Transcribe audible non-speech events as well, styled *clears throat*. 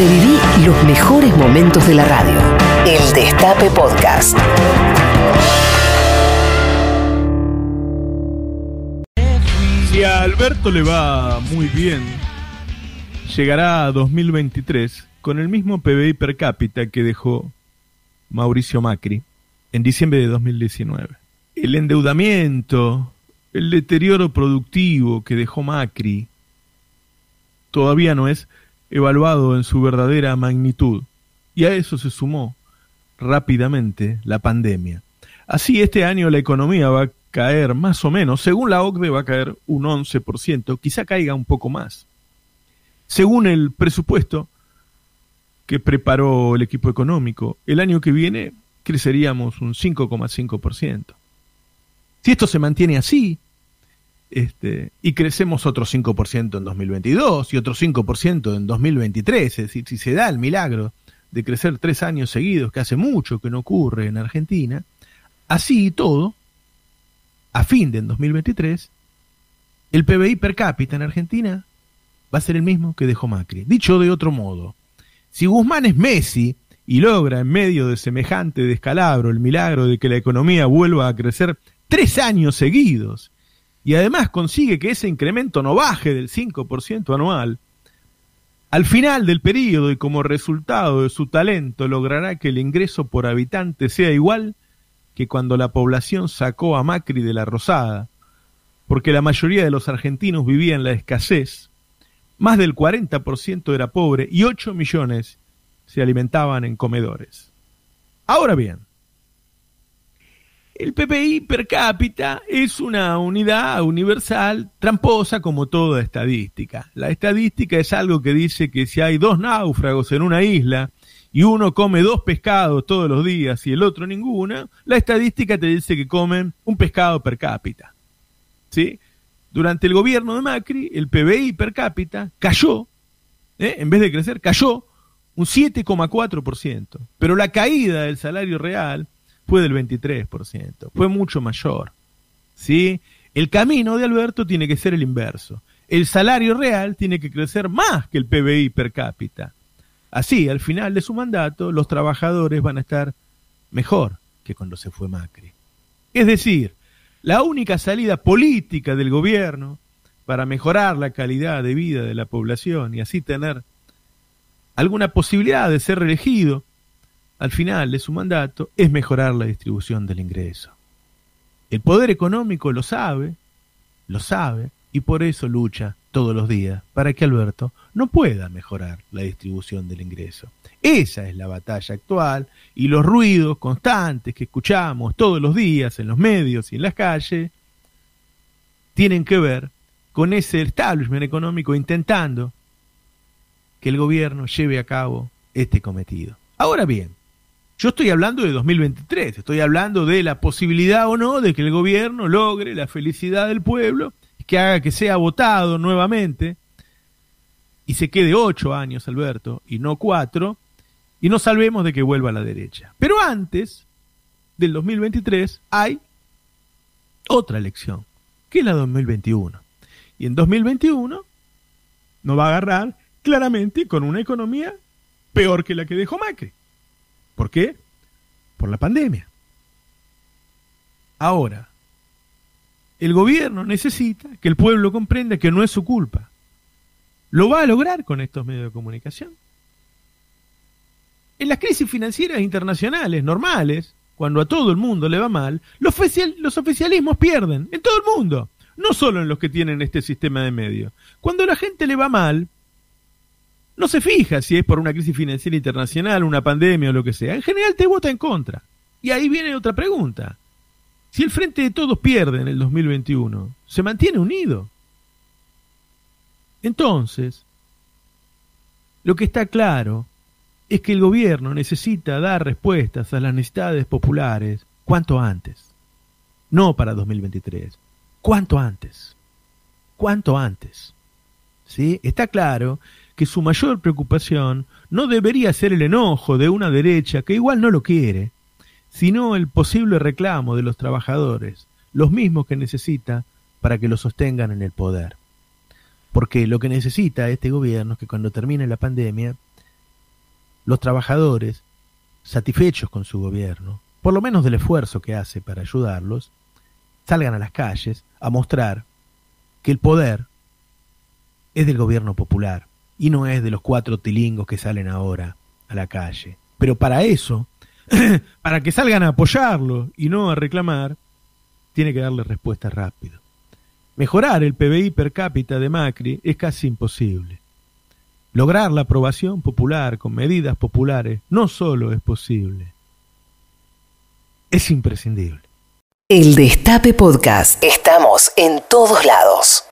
Reviví los mejores momentos de la radio. El Destape Podcast. Si a Alberto le va muy bien, llegará a 2023 con el mismo PBI per cápita que dejó Mauricio Macri en diciembre de 2019. El endeudamiento, el deterioro productivo que dejó Macri todavía no es evaluado en su verdadera magnitud. Y a eso se sumó rápidamente la pandemia. Así este año la economía va a caer más o menos, según la OCDE va a caer un 11%, quizá caiga un poco más. Según el presupuesto que preparó el equipo económico, el año que viene creceríamos un 5,5%. Si esto se mantiene así, este, y crecemos otro 5% en 2022 y otro 5% en 2023, es decir, si se da el milagro de crecer tres años seguidos, que hace mucho que no ocurre en Argentina, así y todo, a fin de en 2023, el PBI per cápita en Argentina va a ser el mismo que dejó Macri. Dicho de otro modo, si Guzmán es Messi y logra en medio de semejante descalabro el milagro de que la economía vuelva a crecer tres años seguidos y además consigue que ese incremento no baje del 5% anual, al final del periodo y como resultado de su talento logrará que el ingreso por habitante sea igual que cuando la población sacó a Macri de la Rosada, porque la mayoría de los argentinos vivía en la escasez, más del 40% era pobre y 8 millones se alimentaban en comedores. Ahora bien, el PPI per cápita es una unidad universal tramposa como toda estadística. La estadística es algo que dice que si hay dos náufragos en una isla y uno come dos pescados todos los días y el otro ninguno, la estadística te dice que comen un pescado per cápita. ¿Sí? Durante el gobierno de Macri, el PBI per cápita cayó, ¿eh? en vez de crecer, cayó un 7,4%. Pero la caída del salario real fue del 23%, fue mucho mayor. ¿sí? El camino de Alberto tiene que ser el inverso. El salario real tiene que crecer más que el PBI per cápita. Así, al final de su mandato, los trabajadores van a estar mejor que cuando se fue Macri. Es decir, la única salida política del gobierno para mejorar la calidad de vida de la población y así tener alguna posibilidad de ser reelegido al final de su mandato es mejorar la distribución del ingreso. El poder económico lo sabe, lo sabe, y por eso lucha todos los días para que Alberto no pueda mejorar la distribución del ingreso. Esa es la batalla actual y los ruidos constantes que escuchamos todos los días en los medios y en las calles tienen que ver con ese establishment económico intentando que el gobierno lleve a cabo este cometido. Ahora bien, yo estoy hablando de 2023, estoy hablando de la posibilidad o no de que el gobierno logre la felicidad del pueblo, que haga que sea votado nuevamente y se quede ocho años, Alberto, y no cuatro, y no salvemos de que vuelva a la derecha. Pero antes del 2023 hay otra elección, que es la 2021. Y en 2021 nos va a agarrar claramente con una economía peor que la que dejó Macri. ¿Por qué? Por la pandemia. Ahora, el gobierno necesita que el pueblo comprenda que no es su culpa. Lo va a lograr con estos medios de comunicación. En las crisis financieras internacionales normales, cuando a todo el mundo le va mal, los, los oficialismos pierden, en todo el mundo, no solo en los que tienen este sistema de medios. Cuando a la gente le va mal, no se fija si es por una crisis financiera internacional, una pandemia o lo que sea. En general te vota en contra. Y ahí viene otra pregunta. Si el Frente de Todos pierde en el 2021, ¿se mantiene unido? Entonces, lo que está claro es que el gobierno necesita dar respuestas a las necesidades populares cuanto antes. No para 2023, cuanto antes. Cuanto antes. ¿Sí? Está claro que su mayor preocupación no debería ser el enojo de una derecha que igual no lo quiere, sino el posible reclamo de los trabajadores, los mismos que necesita para que lo sostengan en el poder. Porque lo que necesita este gobierno es que cuando termine la pandemia los trabajadores, satisfechos con su gobierno, por lo menos del esfuerzo que hace para ayudarlos, salgan a las calles a mostrar que el poder es del gobierno popular y no es de los cuatro tilingos que salen ahora a la calle. Pero para eso, *clears throat* para que salgan a apoyarlo y no a reclamar, tiene que darle respuesta rápido. Mejorar el PBI per cápita de Macri es casi imposible. Lograr la aprobación popular con medidas populares no solo es posible, es imprescindible. El Destape Podcast. Estamos en todos lados.